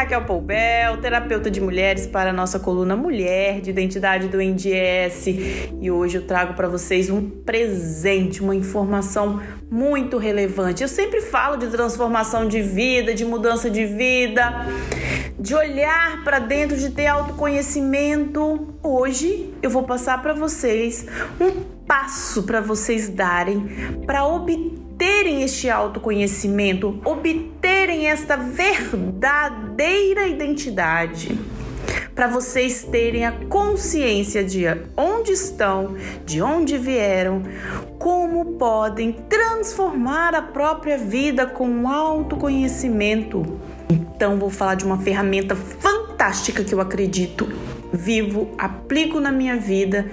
Raquel Poubel, terapeuta de mulheres para a nossa coluna Mulher de Identidade do NDS. E hoje eu trago para vocês um presente, uma informação muito relevante. Eu sempre falo de transformação de vida, de mudança de vida, de olhar para dentro, de ter autoconhecimento. Hoje eu vou passar para vocês um passo para vocês darem para obterem este autoconhecimento, obterem esta verdadeira identidade para vocês terem a consciência de onde estão, de onde vieram, como podem transformar a própria vida com autoconhecimento. Então, vou falar de uma ferramenta fantástica que eu acredito, vivo, aplico na minha vida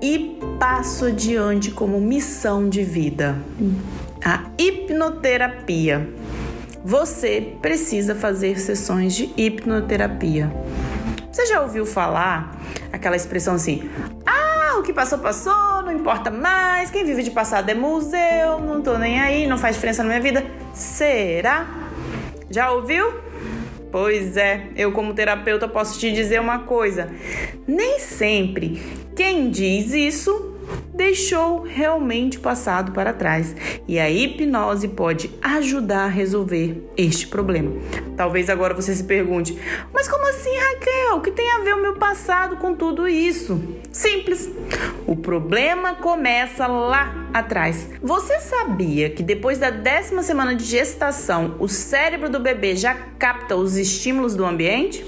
e passo adiante como missão de vida. A hipnoterapia. Você precisa fazer sessões de hipnoterapia. Você já ouviu falar aquela expressão assim: ah, o que passou, passou, não importa mais, quem vive de passado é museu, não tô nem aí, não faz diferença na minha vida? Será? Já ouviu? Pois é, eu como terapeuta posso te dizer uma coisa: nem sempre quem diz isso deixou realmente o passado para trás e a hipnose pode ajudar a resolver este problema. Talvez agora você se pergunte: mas como assim, Raquel? O que tem a ver o meu passado com tudo isso? Simples. O problema começa lá atrás. Você sabia que depois da décima semana de gestação, o cérebro do bebê já capta os estímulos do ambiente?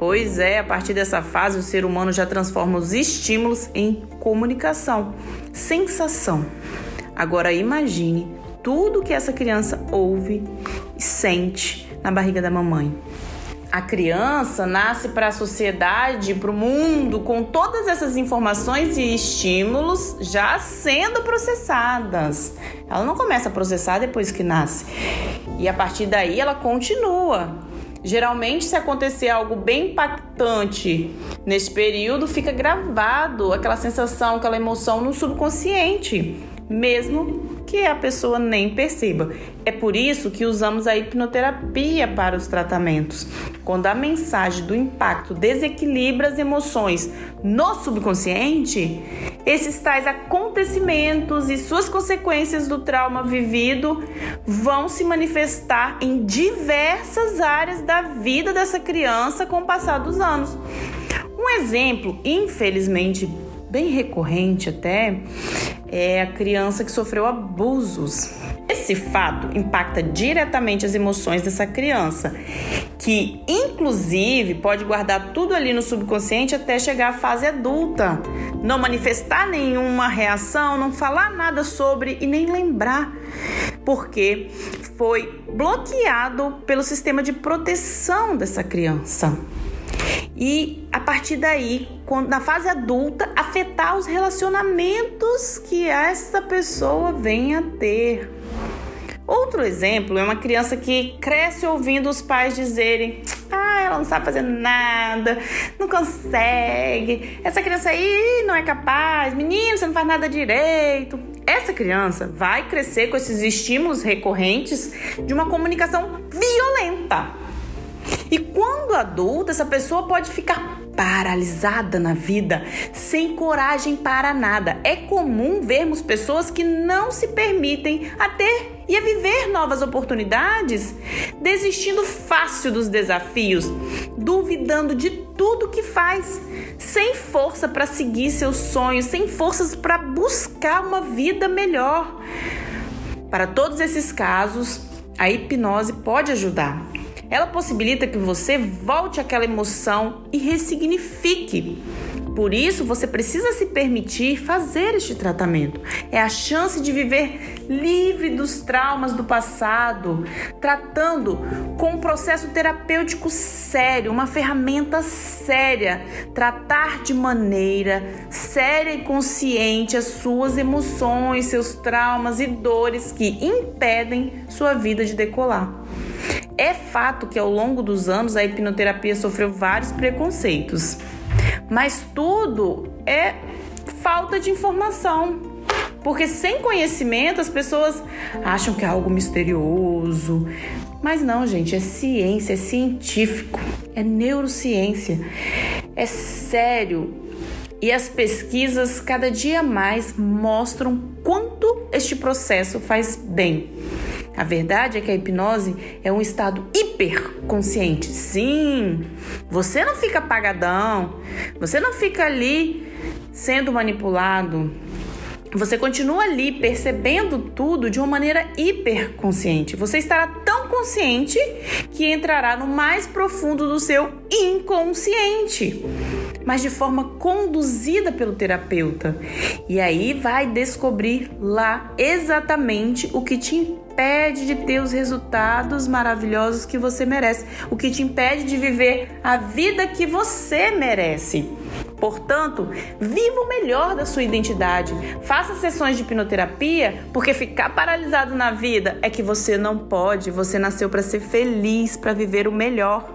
Pois é, a partir dessa fase o ser humano já transforma os estímulos em comunicação, sensação. Agora imagine tudo que essa criança ouve e sente na barriga da mamãe. A criança nasce para a sociedade, para o mundo, com todas essas informações e estímulos já sendo processadas. Ela não começa a processar depois que nasce. E a partir daí ela continua Geralmente, se acontecer algo bem impactante nesse período, fica gravado aquela sensação, aquela emoção no subconsciente, mesmo que a pessoa nem perceba. É por isso que usamos a hipnoterapia para os tratamentos. Quando a mensagem do impacto desequilibra as emoções no subconsciente, esses tais acontecimentos e suas consequências do trauma vivido vão se manifestar em diversas áreas da vida dessa criança com o passar dos anos. Um exemplo, infelizmente, bem recorrente até, é a criança que sofreu abusos. Esse fato impacta diretamente as emoções dessa criança, que inclusive pode guardar tudo ali no subconsciente até chegar à fase adulta, não manifestar nenhuma reação, não falar nada sobre e nem lembrar, porque foi bloqueado pelo sistema de proteção dessa criança e a partir daí, na fase adulta, afetar os relacionamentos que essa pessoa vem a ter. Outro exemplo é uma criança que cresce ouvindo os pais dizerem: Ah, ela não sabe fazer nada, não consegue, essa criança aí não é capaz, menino, você não faz nada direito. Essa criança vai crescer com esses estímulos recorrentes de uma comunicação violenta e quando adulta, essa pessoa pode ficar paralisada na vida, sem coragem para nada. É comum vermos pessoas que não se permitem a ter e a viver novas oportunidades, desistindo fácil dos desafios, duvidando de tudo que faz, sem força para seguir seus sonhos, sem forças para buscar uma vida melhor. Para todos esses casos, a hipnose pode ajudar. Ela possibilita que você volte àquela emoção e ressignifique. Por isso, você precisa se permitir fazer este tratamento. É a chance de viver livre dos traumas do passado, tratando com um processo terapêutico sério, uma ferramenta séria. Tratar de maneira séria e consciente as suas emoções, seus traumas e dores que impedem sua vida de decolar. É fato que ao longo dos anos a hipnoterapia sofreu vários preconceitos, mas tudo é falta de informação. Porque sem conhecimento as pessoas acham que é algo misterioso. Mas não, gente, é ciência, é científico, é neurociência. É sério. E as pesquisas cada dia mais mostram quanto este processo faz bem. A verdade é que a hipnose é um estado hiperconsciente. Sim, você não fica apagadão, você não fica ali sendo manipulado. Você continua ali percebendo tudo de uma maneira hiperconsciente. Você estará tão consciente que entrará no mais profundo do seu inconsciente, mas de forma conduzida pelo terapeuta. E aí vai descobrir lá exatamente o que te impede de ter os resultados maravilhosos que você merece, o que te impede de viver a vida que você merece. Portanto, viva o melhor da sua identidade. Faça sessões de hipnoterapia, porque ficar paralisado na vida é que você não pode. Você nasceu para ser feliz, para viver o melhor.